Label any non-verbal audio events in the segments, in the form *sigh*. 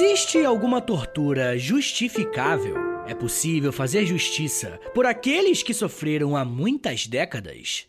Existe alguma tortura justificável? É possível fazer justiça por aqueles que sofreram há muitas décadas?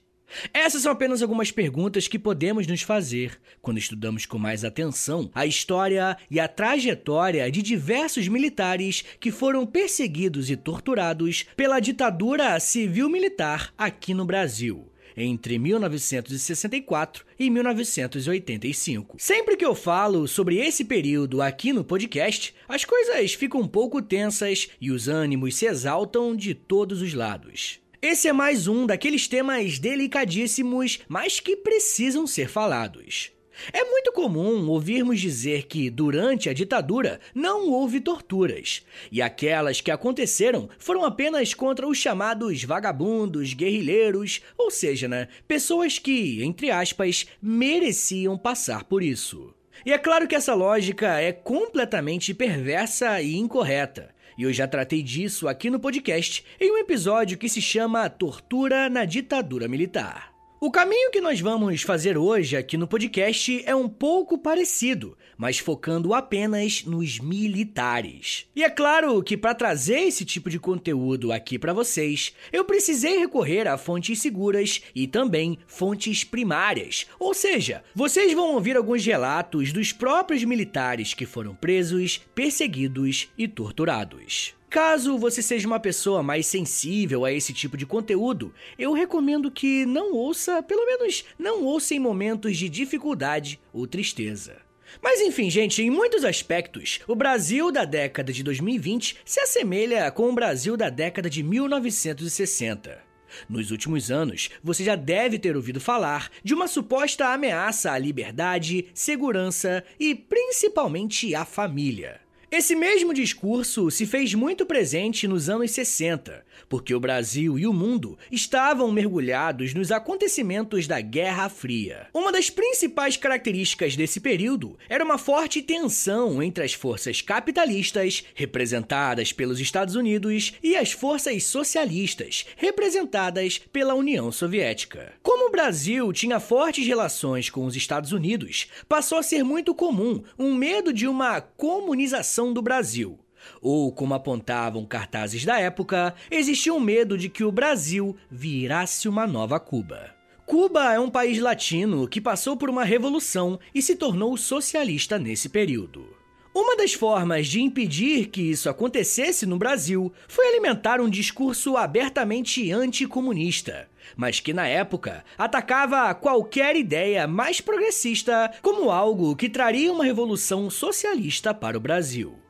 Essas são apenas algumas perguntas que podemos nos fazer quando estudamos com mais atenção a história e a trajetória de diversos militares que foram perseguidos e torturados pela ditadura civil-militar aqui no Brasil entre 1964 e 1985. Sempre que eu falo sobre esse período aqui no podcast, as coisas ficam um pouco tensas e os ânimos se exaltam de todos os lados. Esse é mais um daqueles temas delicadíssimos, mas que precisam ser falados. É muito comum ouvirmos dizer que, durante a ditadura, não houve torturas, e aquelas que aconteceram foram apenas contra os chamados vagabundos, guerrilheiros, ou seja, né, pessoas que, entre aspas, mereciam passar por isso. E é claro que essa lógica é completamente perversa e incorreta. E eu já tratei disso aqui no podcast em um episódio que se chama Tortura na Ditadura Militar. O caminho que nós vamos fazer hoje aqui no podcast é um pouco parecido, mas focando apenas nos militares. E é claro que para trazer esse tipo de conteúdo aqui para vocês, eu precisei recorrer a fontes seguras e também fontes primárias. Ou seja, vocês vão ouvir alguns relatos dos próprios militares que foram presos, perseguidos e torturados. Caso você seja uma pessoa mais sensível a esse tipo de conteúdo, eu recomendo que não ouça, pelo menos não ouça em momentos de dificuldade ou tristeza. Mas enfim, gente, em muitos aspectos, o Brasil da década de 2020 se assemelha com o Brasil da década de 1960. Nos últimos anos, você já deve ter ouvido falar de uma suposta ameaça à liberdade, segurança e principalmente à família. Esse mesmo discurso se fez muito presente nos anos 60, porque o Brasil e o mundo estavam mergulhados nos acontecimentos da Guerra Fria. Uma das principais características desse período era uma forte tensão entre as forças capitalistas, representadas pelos Estados Unidos, e as forças socialistas, representadas pela União Soviética. Como o Brasil tinha fortes relações com os Estados Unidos, passou a ser muito comum um medo de uma comunização do Brasil. Ou, como apontavam cartazes da época, existia um medo de que o Brasil virasse uma nova Cuba. Cuba é um país latino que passou por uma revolução e se tornou socialista nesse período. Uma das formas de impedir que isso acontecesse no Brasil foi alimentar um discurso abertamente anticomunista, mas que na época atacava qualquer ideia mais progressista como algo que traria uma revolução socialista para o Brasil.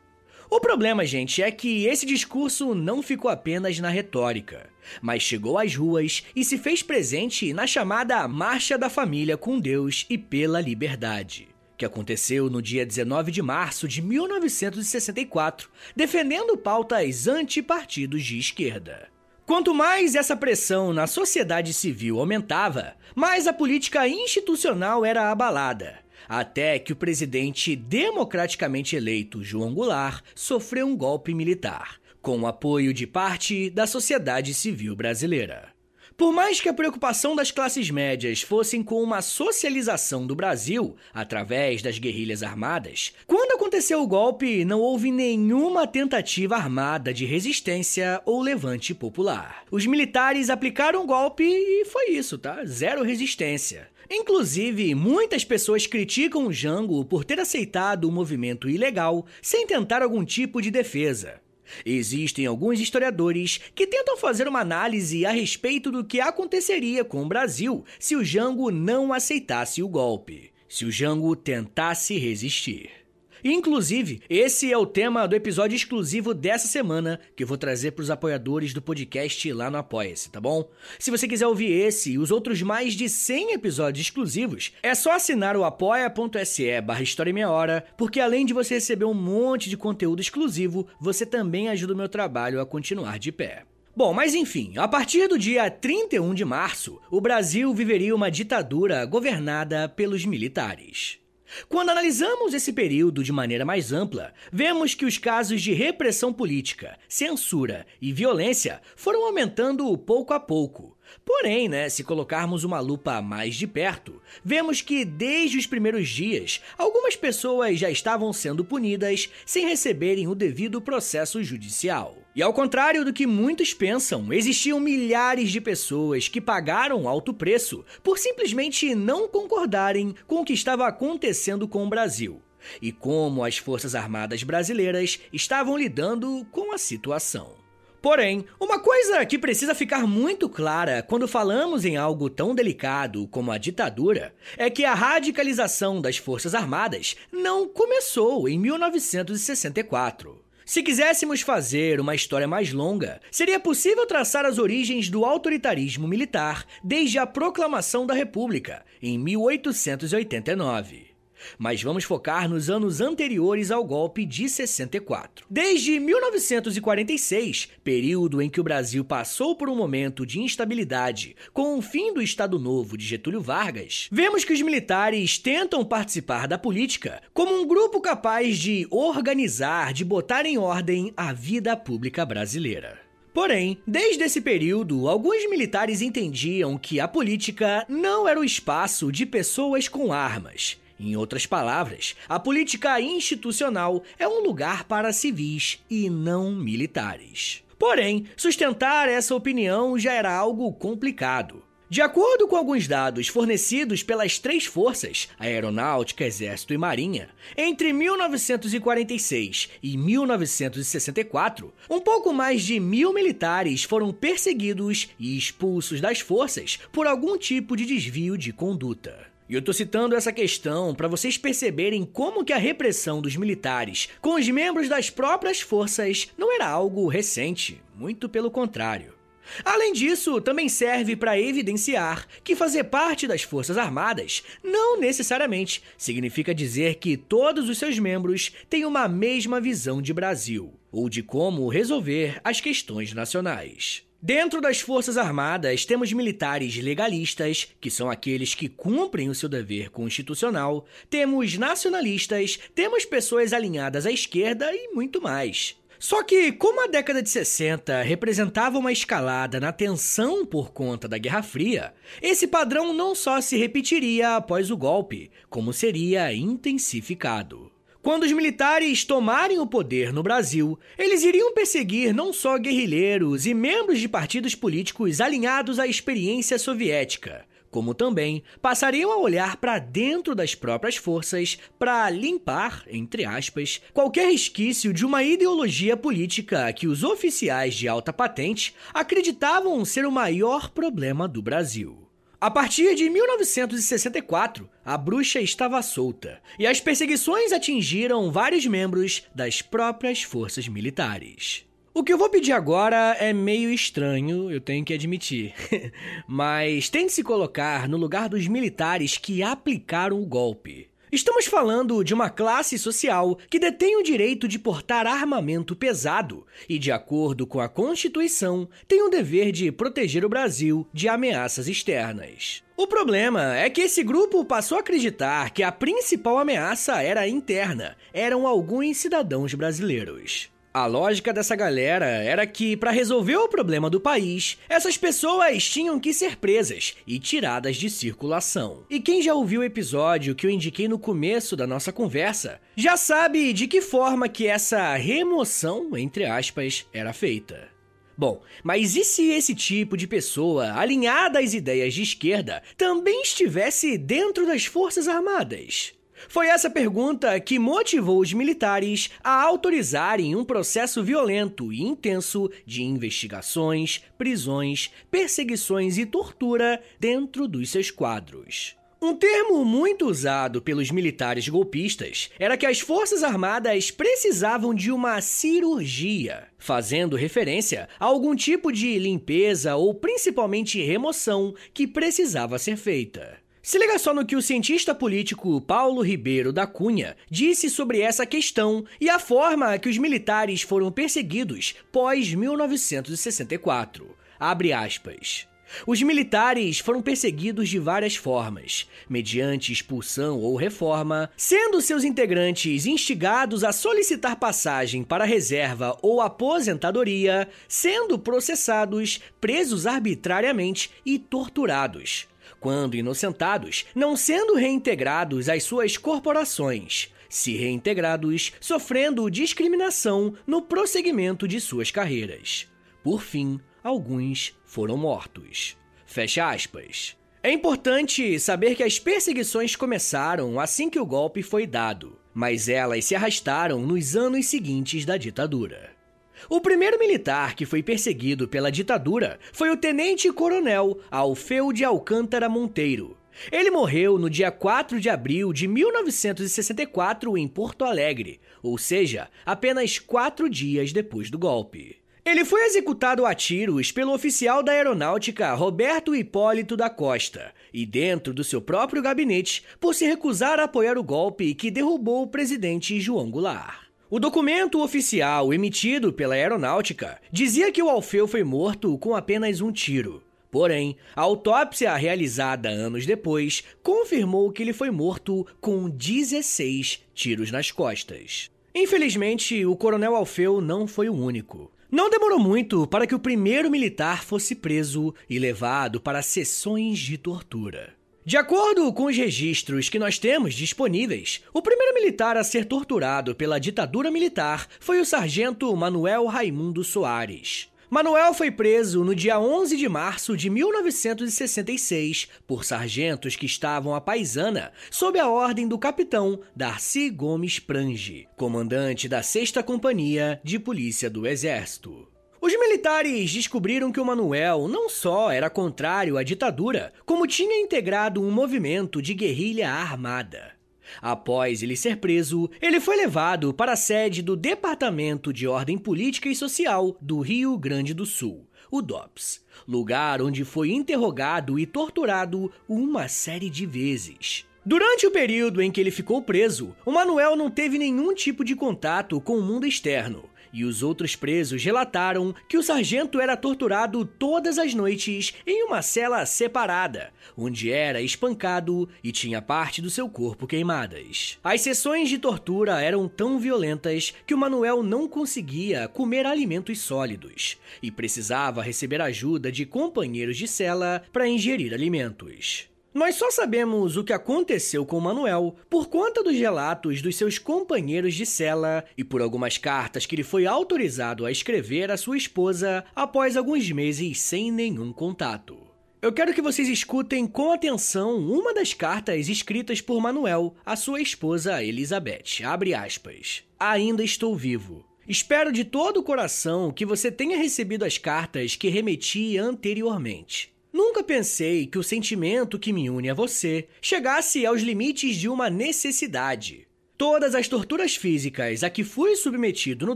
O problema, gente, é que esse discurso não ficou apenas na retórica, mas chegou às ruas e se fez presente na chamada Marcha da Família com Deus e pela Liberdade que aconteceu no dia 19 de março de 1964, defendendo pautas anti-partidos de esquerda. Quanto mais essa pressão na sociedade civil aumentava, mais a política institucional era abalada, até que o presidente democraticamente eleito João Goulart sofreu um golpe militar, com o apoio de parte da sociedade civil brasileira. Por mais que a preocupação das classes médias fossem com uma socialização do Brasil através das guerrilhas armadas, quando aconteceu o golpe, não houve nenhuma tentativa armada de resistência ou levante popular. Os militares aplicaram o golpe e foi isso, tá? Zero resistência. Inclusive, muitas pessoas criticam o Jango por ter aceitado o movimento ilegal sem tentar algum tipo de defesa. Existem alguns historiadores que tentam fazer uma análise a respeito do que aconteceria com o Brasil se o Jango não aceitasse o golpe, se o Jango tentasse resistir. Inclusive, esse é o tema do episódio exclusivo dessa semana que eu vou trazer para os apoiadores do podcast lá no Apoia-se, tá bom? Se você quiser ouvir esse e os outros mais de 100 episódios exclusivos, é só assinar o apoia.se barra História Meia Hora, porque além de você receber um monte de conteúdo exclusivo, você também ajuda o meu trabalho a continuar de pé. Bom, mas enfim, a partir do dia 31 de março, o Brasil viveria uma ditadura governada pelos militares. Quando analisamos esse período de maneira mais ampla, vemos que os casos de repressão política, censura e violência foram aumentando pouco a pouco, Porém, né, se colocarmos uma lupa mais de perto, vemos que desde os primeiros dias, algumas pessoas já estavam sendo punidas sem receberem o devido processo judicial. E ao contrário do que muitos pensam, existiam milhares de pessoas que pagaram alto preço por simplesmente não concordarem com o que estava acontecendo com o Brasil e como as Forças Armadas brasileiras estavam lidando com a situação. Porém, uma coisa que precisa ficar muito clara quando falamos em algo tão delicado como a ditadura é que a radicalização das Forças Armadas não começou em 1964. Se quiséssemos fazer uma história mais longa, seria possível traçar as origens do autoritarismo militar desde a proclamação da República, em 1889 mas vamos focar nos anos anteriores ao golpe de 64. Desde 1946, período em que o Brasil passou por um momento de instabilidade com o fim do Estado Novo de Getúlio Vargas, vemos que os militares tentam participar da política como um grupo capaz de organizar, de botar em ordem a vida pública brasileira. Porém, desde esse período, alguns militares entendiam que a política não era o espaço de pessoas com armas, em outras palavras, a política institucional é um lugar para civis e não militares. Porém, sustentar essa opinião já era algo complicado. De acordo com alguns dados fornecidos pelas três forças, Aeronáutica, Exército e Marinha, entre 1946 e 1964, um pouco mais de mil militares foram perseguidos e expulsos das forças por algum tipo de desvio de conduta. E eu tô citando essa questão para vocês perceberem como que a repressão dos militares com os membros das próprias forças não era algo recente, muito pelo contrário. Além disso, também serve para evidenciar que fazer parte das Forças Armadas não necessariamente significa dizer que todos os seus membros têm uma mesma visão de Brasil ou de como resolver as questões nacionais. Dentro das Forças Armadas, temos militares legalistas, que são aqueles que cumprem o seu dever constitucional, temos nacionalistas, temos pessoas alinhadas à esquerda e muito mais. Só que, como a década de 60 representava uma escalada na tensão por conta da Guerra Fria, esse padrão não só se repetiria após o golpe, como seria intensificado. Quando os militares tomarem o poder no Brasil, eles iriam perseguir não só guerrilheiros e membros de partidos políticos alinhados à experiência soviética, como também passariam a olhar para dentro das próprias forças para limpar, entre aspas, qualquer resquício de uma ideologia política que os oficiais de alta patente acreditavam ser o maior problema do Brasil. A partir de 1964, a bruxa estava solta e as perseguições atingiram vários membros das próprias forças militares. O que eu vou pedir agora é meio estranho, eu tenho que admitir. *laughs* Mas tente se colocar no lugar dos militares que aplicaram o golpe. Estamos falando de uma classe social que detém o direito de portar armamento pesado e, de acordo com a Constituição, tem o dever de proteger o Brasil de ameaças externas. O problema é que esse grupo passou a acreditar que a principal ameaça era interna, eram alguns cidadãos brasileiros. A lógica dessa galera era que, para resolver o problema do país, essas pessoas tinham que ser presas e tiradas de circulação. E quem já ouviu o episódio que eu indiquei no começo da nossa conversa, já sabe de que forma que essa remoção, entre aspas, era feita. Bom, mas e se esse tipo de pessoa, alinhada às ideias de esquerda, também estivesse dentro das Forças Armadas? Foi essa pergunta que motivou os militares a autorizarem um processo violento e intenso de investigações, prisões, perseguições e tortura dentro dos seus quadros. Um termo muito usado pelos militares golpistas era que as Forças Armadas precisavam de uma cirurgia, fazendo referência a algum tipo de limpeza ou principalmente remoção que precisava ser feita. Se liga só no que o cientista político Paulo Ribeiro da Cunha disse sobre essa questão e a forma que os militares foram perseguidos pós 1964. Abre aspas. Os militares foram perseguidos de várias formas, mediante expulsão ou reforma, sendo seus integrantes instigados a solicitar passagem para reserva ou aposentadoria, sendo processados, presos arbitrariamente e torturados. Quando inocentados, não sendo reintegrados às suas corporações, se reintegrados, sofrendo discriminação no prosseguimento de suas carreiras. Por fim, alguns foram mortos. Fecha aspas. É importante saber que as perseguições começaram assim que o golpe foi dado, mas elas se arrastaram nos anos seguintes da ditadura. O primeiro militar que foi perseguido pela ditadura foi o tenente-coronel Alfeu de Alcântara Monteiro. Ele morreu no dia 4 de abril de 1964 em Porto Alegre, ou seja, apenas quatro dias depois do golpe. Ele foi executado a tiros pelo oficial da aeronáutica Roberto Hipólito da Costa e dentro do seu próprio gabinete por se recusar a apoiar o golpe que derrubou o presidente João Goulart. O documento oficial emitido pela aeronáutica dizia que o Alfeu foi morto com apenas um tiro. Porém, a autópsia realizada anos depois confirmou que ele foi morto com 16 tiros nas costas. Infelizmente, o coronel Alfeu não foi o único. Não demorou muito para que o primeiro militar fosse preso e levado para sessões de tortura. De acordo com os registros que nós temos disponíveis, o primeiro militar a ser torturado pela ditadura militar foi o sargento Manuel Raimundo Soares. Manuel foi preso no dia 11 de março de 1966 por sargentos que estavam à paisana sob a ordem do capitão Darcy Gomes Prange, comandante da 6 Companhia de Polícia do Exército. Os militares descobriram que o Manuel não só era contrário à ditadura, como tinha integrado um movimento de guerrilha armada. Após ele ser preso, ele foi levado para a sede do Departamento de Ordem Política e Social do Rio Grande do Sul, o DOPS, lugar onde foi interrogado e torturado uma série de vezes. Durante o período em que ele ficou preso, o Manuel não teve nenhum tipo de contato com o mundo externo e os outros presos relataram que o sargento era torturado todas as noites em uma cela separada, onde era espancado e tinha parte do seu corpo queimadas. As sessões de tortura eram tão violentas que o Manuel não conseguia comer alimentos sólidos e precisava receber ajuda de companheiros de cela para ingerir alimentos. Nós só sabemos o que aconteceu com Manuel por conta dos relatos dos seus companheiros de cela e por algumas cartas que ele foi autorizado a escrever à sua esposa após alguns meses sem nenhum contato. Eu quero que vocês escutem com atenção uma das cartas escritas por Manuel à sua esposa Elizabeth. Abre aspas. Ainda estou vivo. Espero de todo o coração que você tenha recebido as cartas que remeti anteriormente. Nunca pensei que o sentimento que me une a você chegasse aos limites de uma necessidade. Todas as torturas físicas a que fui submetido no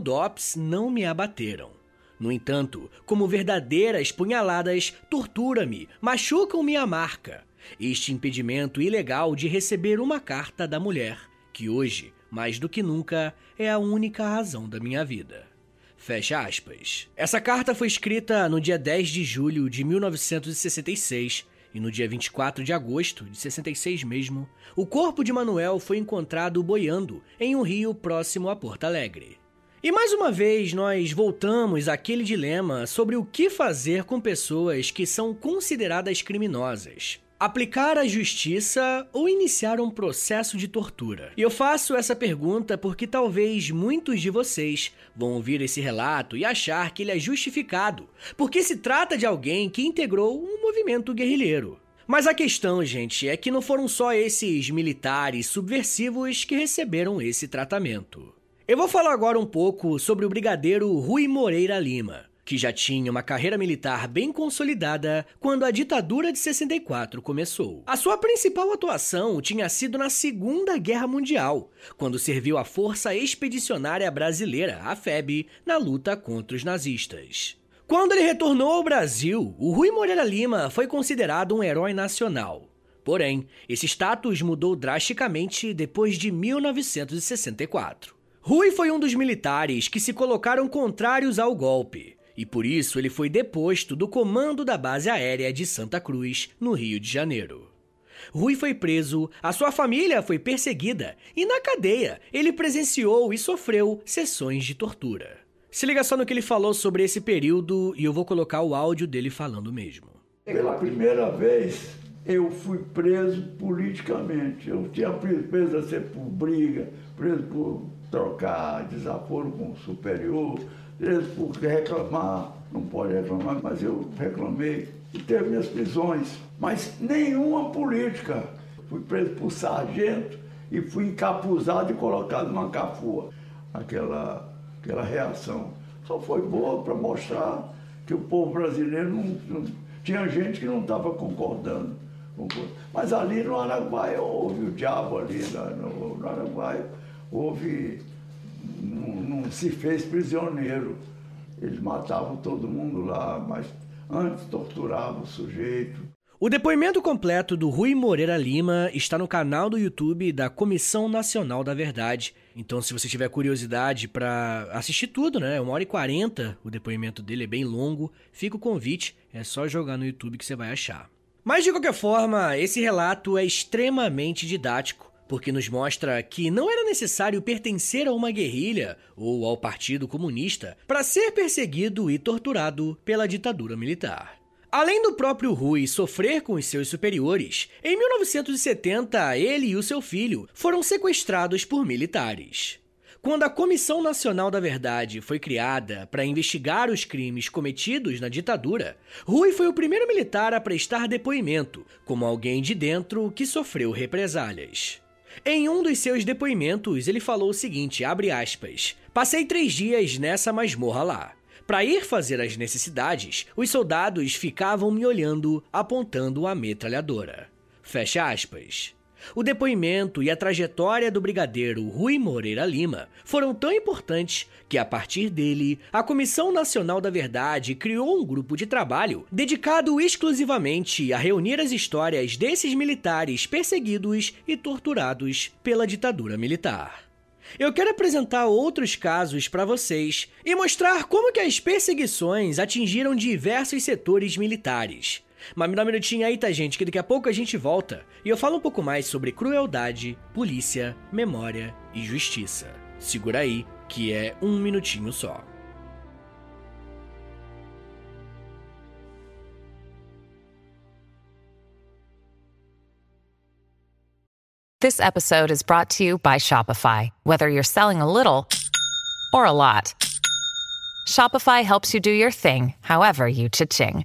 DOPS não me abateram. No entanto, como verdadeiras punhaladas, tortura-me, machucam-me a marca. Este impedimento ilegal de receber uma carta da mulher, que hoje, mais do que nunca, é a única razão da minha vida. Fecha aspas. Essa carta foi escrita no dia 10 de julho de 1966 e no dia 24 de agosto de 66 mesmo, o corpo de Manuel foi encontrado boiando em um rio próximo a Porto Alegre. E mais uma vez nós voltamos àquele dilema sobre o que fazer com pessoas que são consideradas criminosas aplicar a justiça ou iniciar um processo de tortura? E eu faço essa pergunta porque talvez muitos de vocês vão ouvir esse relato e achar que ele é justificado, porque se trata de alguém que integrou um movimento guerrilheiro. Mas a questão, gente, é que não foram só esses militares subversivos que receberam esse tratamento. Eu vou falar agora um pouco sobre o brigadeiro Rui Moreira Lima que já tinha uma carreira militar bem consolidada quando a ditadura de 64 começou. A sua principal atuação tinha sido na Segunda Guerra Mundial, quando serviu à Força Expedicionária Brasileira, a FEB, na luta contra os nazistas. Quando ele retornou ao Brasil, o Rui Moreira Lima foi considerado um herói nacional. Porém, esse status mudou drasticamente depois de 1964. Rui foi um dos militares que se colocaram contrários ao golpe e por isso ele foi deposto do comando da base aérea de Santa Cruz, no Rio de Janeiro. Rui foi preso, a sua família foi perseguida e na cadeia ele presenciou e sofreu sessões de tortura. Se liga só no que ele falou sobre esse período e eu vou colocar o áudio dele falando mesmo. Pela primeira vez eu fui preso politicamente. Eu tinha preso a ser por briga, preso por trocar desaforo com o superior, preso por reclamar. Não pode reclamar, mas eu reclamei. E teve minhas prisões, mas nenhuma política. Fui preso por sargento e fui encapuzado e colocado numa cafua. Aquela, aquela reação. Só foi boa para mostrar que o povo brasileiro não, não tinha gente que não estava concordando. Mas ali no Araguaia houve o diabo ali, no, no Araguaia houve. Não, não se fez prisioneiro. Eles matavam todo mundo lá, mas antes torturavam o sujeito. O depoimento completo do Rui Moreira Lima está no canal do YouTube da Comissão Nacional da Verdade. Então, se você tiver curiosidade para assistir tudo, né? Uma hora e quarenta, o depoimento dele é bem longo. Fica o convite, é só jogar no YouTube que você vai achar. Mas de qualquer forma, esse relato é extremamente didático, porque nos mostra que não era necessário pertencer a uma guerrilha ou ao Partido Comunista para ser perseguido e torturado pela ditadura militar. Além do próprio Rui sofrer com os seus superiores, em 1970 ele e o seu filho foram sequestrados por militares. Quando a Comissão Nacional da Verdade foi criada para investigar os crimes cometidos na ditadura, Rui foi o primeiro militar a prestar depoimento, como alguém de dentro que sofreu represálias. Em um dos seus depoimentos, ele falou o seguinte, abre aspas, Passei três dias nessa masmorra lá. Para ir fazer as necessidades, os soldados ficavam me olhando, apontando a metralhadora. Fecha aspas. O depoimento e a trajetória do brigadeiro Rui Moreira Lima foram tão importantes que, a partir dele, a Comissão Nacional da Verdade criou um grupo de trabalho dedicado exclusivamente a reunir as histórias desses militares perseguidos e torturados pela ditadura militar. Eu quero apresentar outros casos para vocês e mostrar como que as perseguições atingiram diversos setores militares. Mas me dá um minutinho aí, tá, gente? Que daqui a pouco a gente volta e eu falo um pouco mais sobre crueldade, polícia, memória e justiça. Segura aí, que é um minutinho só. This episode is brought to you by Shopify. Whether you're selling a little or a lot, Shopify helps you do your thing, however you cha-ching.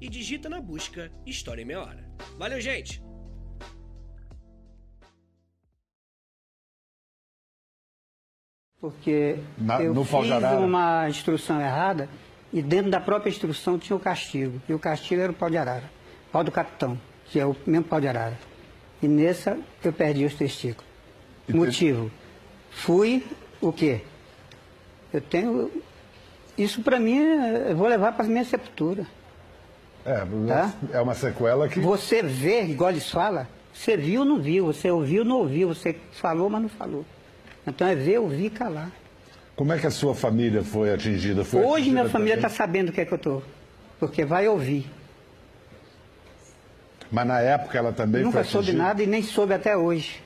e digita na busca História em Meia Hora. Valeu, gente! Porque Na- eu fiz uma instrução errada e dentro da própria instrução tinha o castigo. E o castigo era o pau de arara. Pau do capitão, que é o mesmo pau de arara. E nessa eu perdi os testículos. E te- Motivo. Fui o quê? Eu tenho. Isso para mim eu vou levar para minha sepultura. É, Tá? é uma sequela que. Você vê, igual eles falam, Você viu ou não viu, você ouviu ou não ouviu, você falou, mas não falou. Então é ver, ouvir e calar. Como é que a sua família foi atingida? Foi Hoje atingida minha família está sabendo o que é que eu estou. Porque vai ouvir. Mas na época ela também Nunca foi soube nada e nem soube até hoje.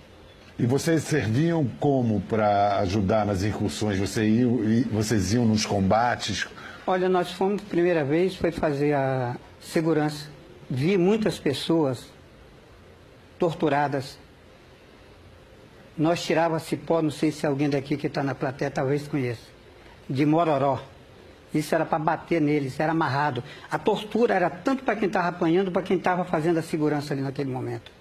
E vocês serviam como para ajudar nas incursões? Você iam, e- vocês iam nos combates? Olha, nós fomos, primeira vez, foi fazer a segurança. Vi muitas pessoas torturadas. Nós tirava cipó, não sei se alguém daqui que está na plateia talvez conheça, de Mororó. Isso era para bater neles, era amarrado. A tortura era tanto para quem estava apanhando, para quem estava fazendo a segurança ali naquele momento.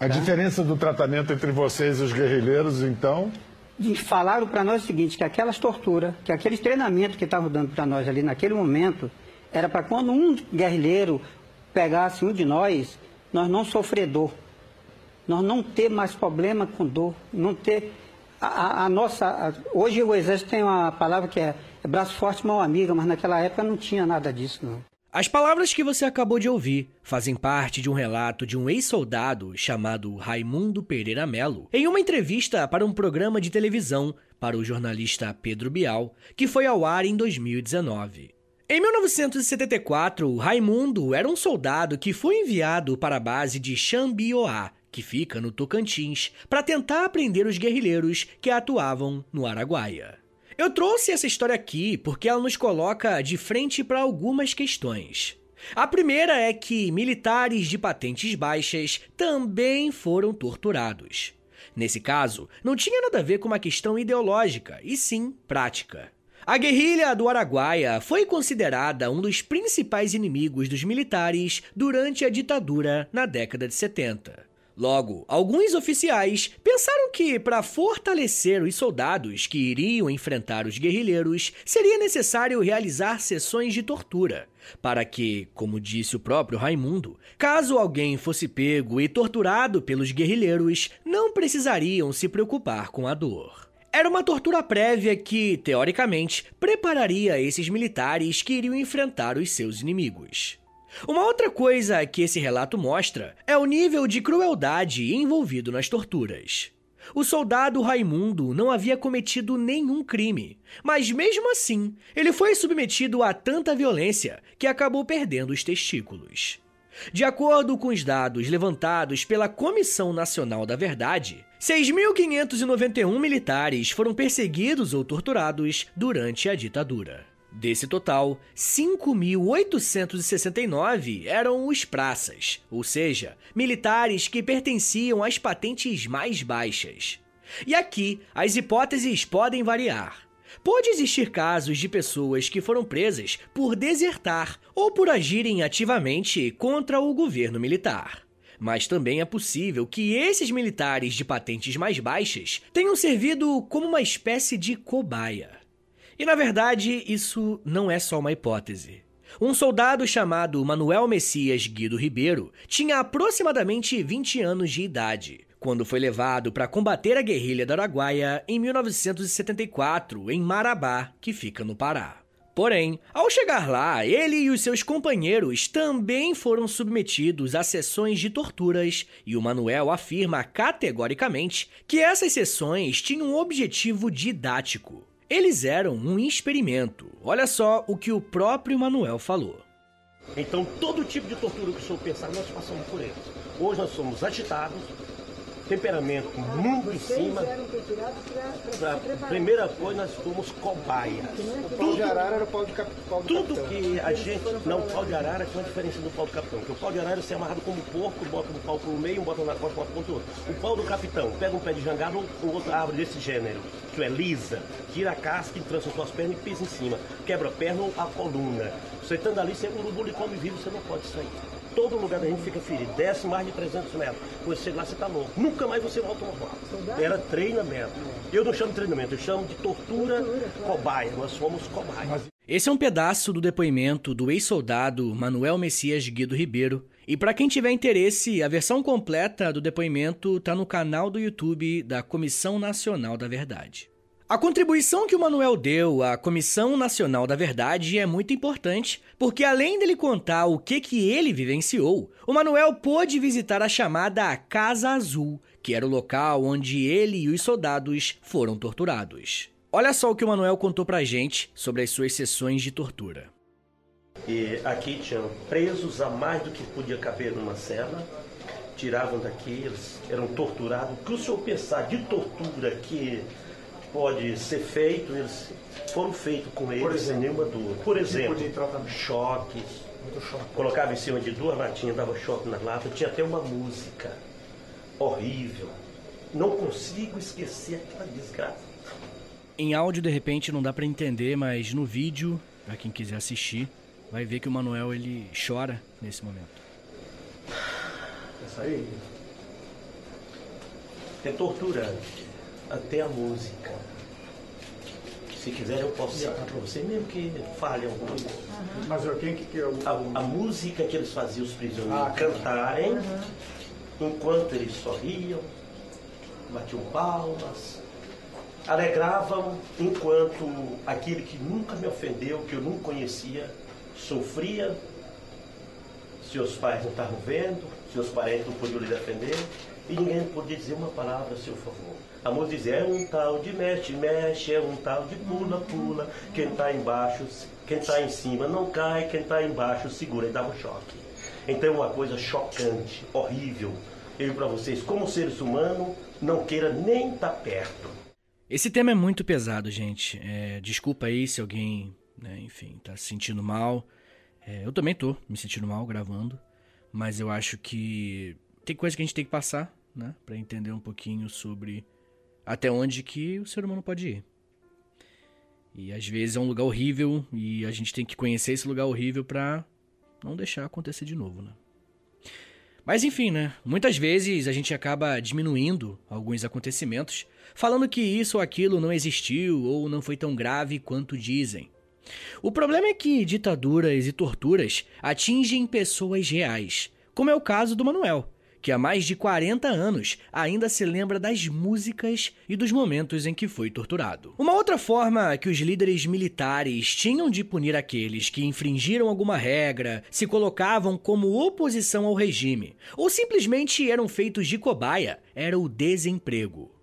A diferença do tratamento entre vocês e os guerrilheiros, então, E falaram para nós o seguinte, que aquelas torturas, que aqueles treinamentos que estavam dando para nós ali naquele momento, era para quando um guerrilheiro pegasse um de nós, nós não sofrer dor. Nós não ter mais problema com dor, não ter a, a- a nossa. a- hoje o exército tem uma palavra que é, é braço forte, mão amiga, mas naquela época não tinha nada disso, não. As palavras que você acabou de ouvir fazem parte de um relato de um ex-soldado chamado Raimundo Pereira Melo, em uma entrevista para um programa de televisão para o jornalista Pedro Bial, que foi ao ar em 2019. Em 1974, Raimundo era um soldado que foi enviado para a base de Xambioá, que fica no Tocantins, para tentar aprender os guerrilheiros que atuavam no Araguaia. Eu trouxe essa história aqui porque ela nos coloca de frente para algumas questões. A primeira é que militares de patentes baixas também foram torturados. Nesse caso, não tinha nada a ver com uma questão ideológica, e sim prática. A guerrilha do Araguaia foi considerada um dos principais inimigos dos militares durante a ditadura na década de 70. Logo, alguns oficiais pensaram que, para fortalecer os soldados que iriam enfrentar os guerrilheiros, seria necessário realizar sessões de tortura, para que, como disse o próprio Raimundo, caso alguém fosse pego e torturado pelos guerrilheiros, não precisariam se preocupar com a dor. Era uma tortura prévia que, teoricamente, prepararia esses militares que iriam enfrentar os seus inimigos. Uma outra coisa que esse relato mostra é o nível de crueldade envolvido nas torturas. O soldado Raimundo não havia cometido nenhum crime, mas mesmo assim, ele foi submetido a tanta violência que acabou perdendo os testículos. De acordo com os dados levantados pela Comissão Nacional da Verdade, 6.591 militares foram perseguidos ou torturados durante a ditadura. Desse total, 5.869 eram os praças, ou seja, militares que pertenciam às patentes mais baixas. E aqui, as hipóteses podem variar. Pode existir casos de pessoas que foram presas por desertar ou por agirem ativamente contra o governo militar. Mas também é possível que esses militares de patentes mais baixas tenham servido como uma espécie de cobaia. E na verdade, isso não é só uma hipótese. Um soldado chamado Manuel Messias Guido Ribeiro tinha aproximadamente 20 anos de idade quando foi levado para combater a guerrilha da Araguaia em 1974 em Marabá, que fica no Pará. Porém, ao chegar lá, ele e os seus companheiros também foram submetidos a sessões de torturas, e o Manuel afirma categoricamente que essas sessões tinham um objetivo didático. Eles eram um experimento. Olha só o que o próprio Manuel falou. Então, todo tipo de tortura que o senhor pensar, nós passamos por eles. Hoje nós somos agitados, temperamento muito em cima. Pra, primeira coisa, nós fomos cobaias. O pau de arara era o pau de, cap... pau de Tudo capitão. que a gente. Não, o pau de arara tem uma diferença do pau do capitão. Porque o pau de arara você é amarrado como porco, bota um pau pelo meio, um bota na costa, uma ponta outro. O pau do capitão pega um pé de jangada ou ou outra árvore desse gênero, que é lisa, tira a casca e trança suas pernas e pisa em cima. Quebra a perna ou a coluna. Você estando ali, você urubu lhe come vivo, você não pode sair. Todo lugar da gente fica ferido, desce mais de 300 metros. Quando você chega lá, você tá louco. Nunca mais você volta ao normal. Era treinamento. Eu não chamo de treinamento, eu chamo de tortura cobaia. Nós fomos cobaias. Esse é um pedaço do depoimento do ex-soldado Manuel Messias Guido Ribeiro. E para quem tiver interesse, a versão completa do depoimento está no canal do YouTube da Comissão Nacional da Verdade. A contribuição que o Manuel deu à Comissão Nacional da Verdade é muito importante, porque além dele contar o que, que ele vivenciou, o Manuel pôde visitar a chamada Casa Azul, que era o local onde ele e os soldados foram torturados. Olha só o que o Manuel contou pra gente sobre as suas sessões de tortura. E aqui tinham presos a mais do que podia caber numa cela, tiravam daqui, eles eram torturados. O que o senhor pensar de tortura que pode ser feito, eles foram feitos com eles sem nenhuma dúvida. Por exemplo, choques, colocava em cima de duas latinhas, dava choque nas latas, tinha até uma música horrível. Não consigo esquecer aquela desgraça. Em áudio, de repente, não dá pra entender, mas no vídeo, pra quem quiser assistir, vai ver que o Manuel ele chora nesse momento. Isso aí é torturante. Até a música. Se quiser eu posso citar para você, mesmo que fale alguma coisa. Mas quem que, que é o... A, a música que eles faziam os prisioneiros Ah, cantarem, enquanto eles sorriam, batiam palmas, alegravam enquanto aquele que nunca me ofendeu, que eu não conhecia, sofria, seus pais não estavam vendo, seus parentes não podiam lhe defender, e ninguém podia dizer uma palavra a seu favor. A música dizia, é um tal de mexe, mexe, é um tal de pula, pula, quem está embaixo, quem está em cima não cai, quem está embaixo segura e dá um choque. Então é uma coisa chocante, horrível. Eu para vocês, como seres humanos, não queira nem estar perto. Esse tema é muito pesado, gente. É, desculpa aí se alguém, né, enfim, tá se sentindo mal. É, eu também tô me sentindo mal gravando, mas eu acho que tem coisa que a gente tem que passar, né, para entender um pouquinho sobre até onde que o ser humano pode ir. E às vezes é um lugar horrível e a gente tem que conhecer esse lugar horrível pra não deixar acontecer de novo, né? Mas enfim, né? Muitas vezes a gente acaba diminuindo alguns acontecimentos, falando que isso ou aquilo não existiu ou não foi tão grave quanto dizem. O problema é que ditaduras e torturas atingem pessoas reais, como é o caso do Manuel, que há mais de 40 anos ainda se lembra das músicas e dos momentos em que foi torturado. Uma outra forma que os líderes militares tinham de punir aqueles que infringiram alguma regra, se colocavam como oposição ao regime, ou simplesmente eram feitos de cobaia, era o desemprego.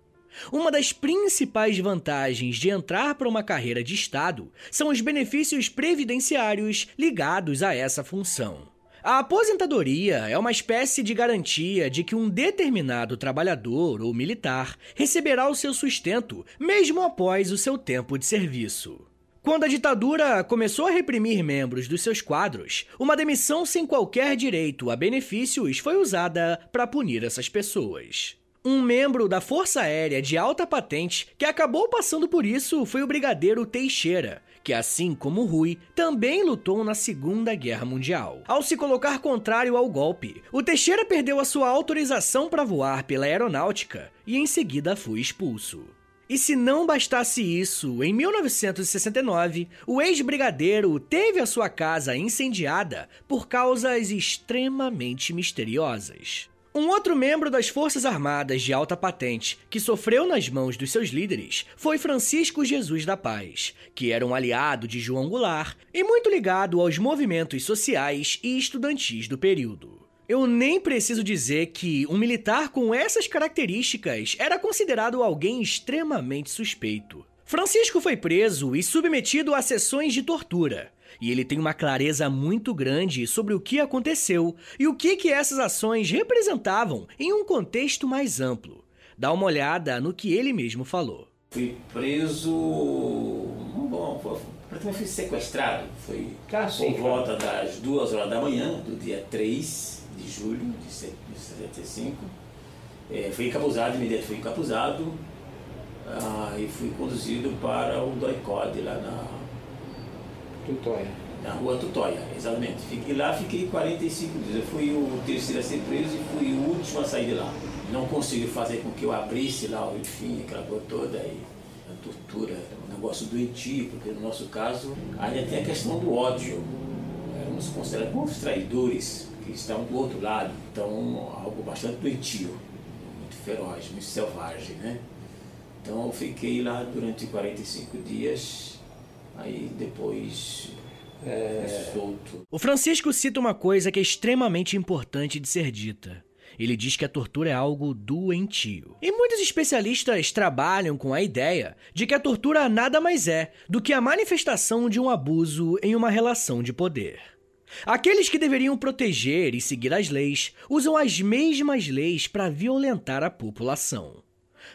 Uma das principais vantagens de entrar para uma carreira de Estado são os benefícios previdenciários ligados a essa função. A aposentadoria é uma espécie de garantia de que um determinado trabalhador ou militar receberá o seu sustento mesmo após o seu tempo de serviço. Quando a ditadura começou a reprimir membros dos seus quadros, uma demissão sem qualquer direito a benefícios foi usada para punir essas pessoas. Um membro da Força Aérea de alta patente que acabou passando por isso foi o Brigadeiro Teixeira, que, assim como Rui, também lutou na Segunda Guerra Mundial. Ao se colocar contrário ao golpe, o Teixeira perdeu a sua autorização para voar pela aeronáutica e em seguida foi expulso. E se não bastasse isso, em 1969, o ex-brigadeiro teve a sua casa incendiada por causas extremamente misteriosas. Um outro membro das Forças Armadas de alta patente que sofreu nas mãos dos seus líderes foi Francisco Jesus da Paz, que era um aliado de João Goulart e muito ligado aos movimentos sociais e estudantis do período. Eu nem preciso dizer que um militar com essas características era considerado alguém extremamente suspeito. Francisco foi preso e submetido a sessões de tortura, e ele tem uma clareza muito grande sobre o que aconteceu e o que, que essas ações representavam em um contexto mais amplo. Dá uma olhada no que ele mesmo falou. Fui preso. Bom, foi- praticamente fui sequestrado. Foi Ah, sim, por volta das duas horas da manhã, do dia 3 de julho de se- de 75. É, fui encapuzado, imediatamente fui encapuzado ah, e fui conduzido para o DOICOD lá na, Tutóia. na rua Tutóia, exatamente. Fiquei lá, fiquei 45 dias. Eu fui o terceiro a ser preso e fui o último a sair de lá. Não consegui fazer com que eu abrisse lá, enfim, aquela coisa toda aí. A tortura, um negócio doentio, porque no nosso caso ainda tem a questão do ódio. Éramos considerados como traidores que estavam do outro lado. Então, algo bastante doentio, muito feroz, muito selvagem, né? Então eu fiquei lá durante 45 dias, aí depois é, solto. O Francisco cita uma coisa que é extremamente importante de ser dita. Ele diz que a tortura é algo doentio. E muitos especialistas trabalham com a ideia de que a tortura nada mais é do que a manifestação de um abuso em uma relação de poder. Aqueles que deveriam proteger e seguir as leis usam as mesmas leis para violentar a população.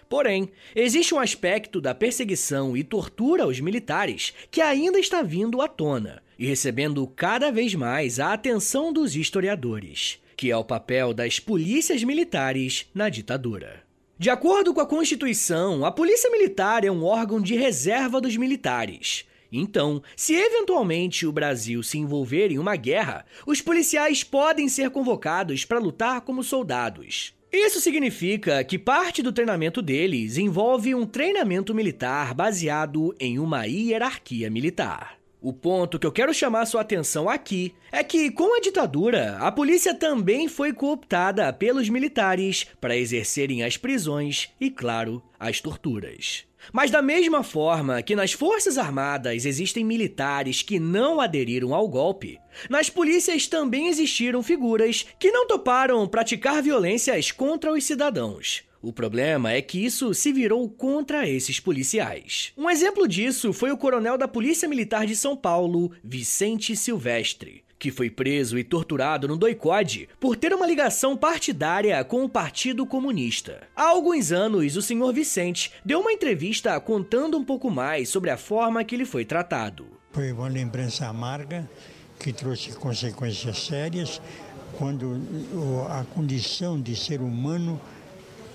Porém, existe um aspecto da perseguição e tortura aos militares que ainda está vindo à tona e recebendo cada vez mais a atenção dos historiadores, que é o papel das polícias militares na ditadura. De acordo com a Constituição, a Polícia Militar é um órgão de reserva dos militares. Então, se eventualmente o Brasil se envolver em uma guerra, os policiais podem ser convocados para lutar como soldados. Isso significa que parte do treinamento deles envolve um treinamento militar baseado em uma hierarquia militar. O ponto que eu quero chamar sua atenção aqui é que, com a ditadura, a polícia também foi cooptada pelos militares para exercerem as prisões e, claro, as torturas. Mas, da mesma forma que nas Forças Armadas existem militares que não aderiram ao golpe, nas polícias também existiram figuras que não toparam praticar violências contra os cidadãos. O problema é que isso se virou contra esses policiais. Um exemplo disso foi o coronel da Polícia Militar de São Paulo, Vicente Silvestre que foi preso e torturado no doicode por ter uma ligação partidária com o Partido Comunista. Há alguns anos, o senhor Vicente deu uma entrevista contando um pouco mais sobre a forma que ele foi tratado. Foi uma lembrança amarga que trouxe consequências sérias quando a condição de ser humano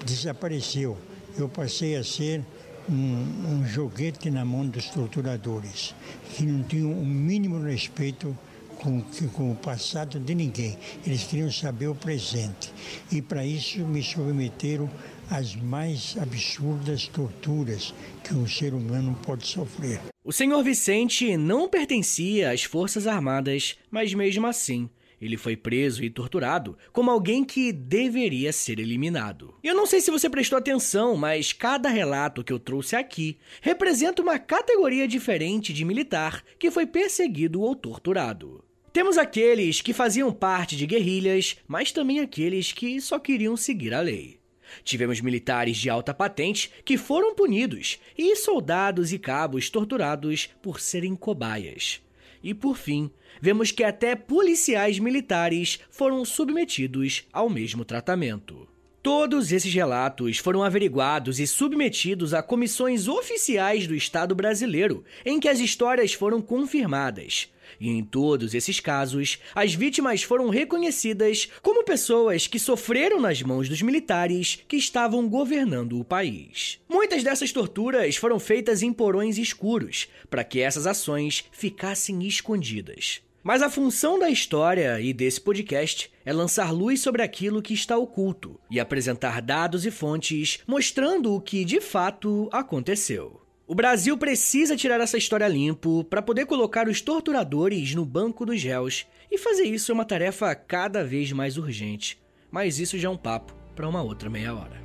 desapareceu. Eu passei a ser um, um joguete na mão dos torturadores, que não tinham o mínimo respeito com, com o passado de ninguém. Eles queriam saber o presente. E para isso me submeteram às mais absurdas torturas que um ser humano pode sofrer. O senhor Vicente não pertencia às Forças Armadas, mas mesmo assim ele foi preso e torturado como alguém que deveria ser eliminado. Eu não sei se você prestou atenção, mas cada relato que eu trouxe aqui representa uma categoria diferente de militar que foi perseguido ou torturado. Temos aqueles que faziam parte de guerrilhas, mas também aqueles que só queriam seguir a lei. Tivemos militares de alta patente que foram punidos e soldados e cabos torturados por serem cobaias. E por fim, vemos que até policiais militares foram submetidos ao mesmo tratamento. Todos esses relatos foram averiguados e submetidos a comissões oficiais do Estado brasileiro, em que as histórias foram confirmadas, e em todos esses casos, as vítimas foram reconhecidas como pessoas que sofreram nas mãos dos militares que estavam governando o país. Muitas dessas torturas foram feitas em porões escuros, para que essas ações ficassem escondidas. Mas a função da história e desse podcast é lançar luz sobre aquilo que está oculto e apresentar dados e fontes mostrando o que de fato aconteceu. O Brasil precisa tirar essa história limpo para poder colocar os torturadores no banco dos réus, e fazer isso é uma tarefa cada vez mais urgente. Mas isso já é um papo para uma outra meia hora.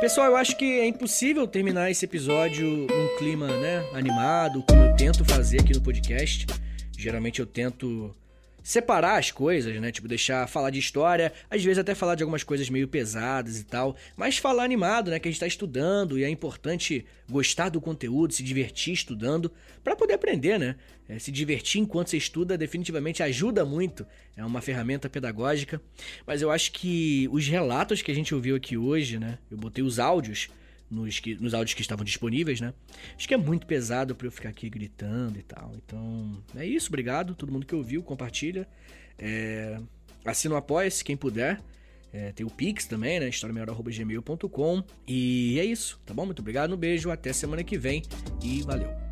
Pessoal, eu acho que é impossível terminar esse episódio num clima, né, animado, como eu tento fazer aqui no podcast. Geralmente eu tento separar as coisas, né? Tipo, deixar falar de história, às vezes até falar de algumas coisas meio pesadas e tal, mas falar animado, né? Que a gente tá estudando e é importante gostar do conteúdo, se divertir estudando, para poder aprender, né? É, se divertir enquanto você estuda definitivamente ajuda muito, é uma ferramenta pedagógica, mas eu acho que os relatos que a gente ouviu aqui hoje, né? Eu botei os áudios nos, que, nos áudios que estavam disponíveis, né? Acho que é muito pesado para eu ficar aqui gritando e tal. Então, é isso. Obrigado. Todo mundo que ouviu, compartilha. É, assina o Apoia-se, quem puder. É, tem o Pix também, né? historiamaior.gmail.com. E é isso, tá bom? Muito obrigado, um beijo, até semana que vem e valeu.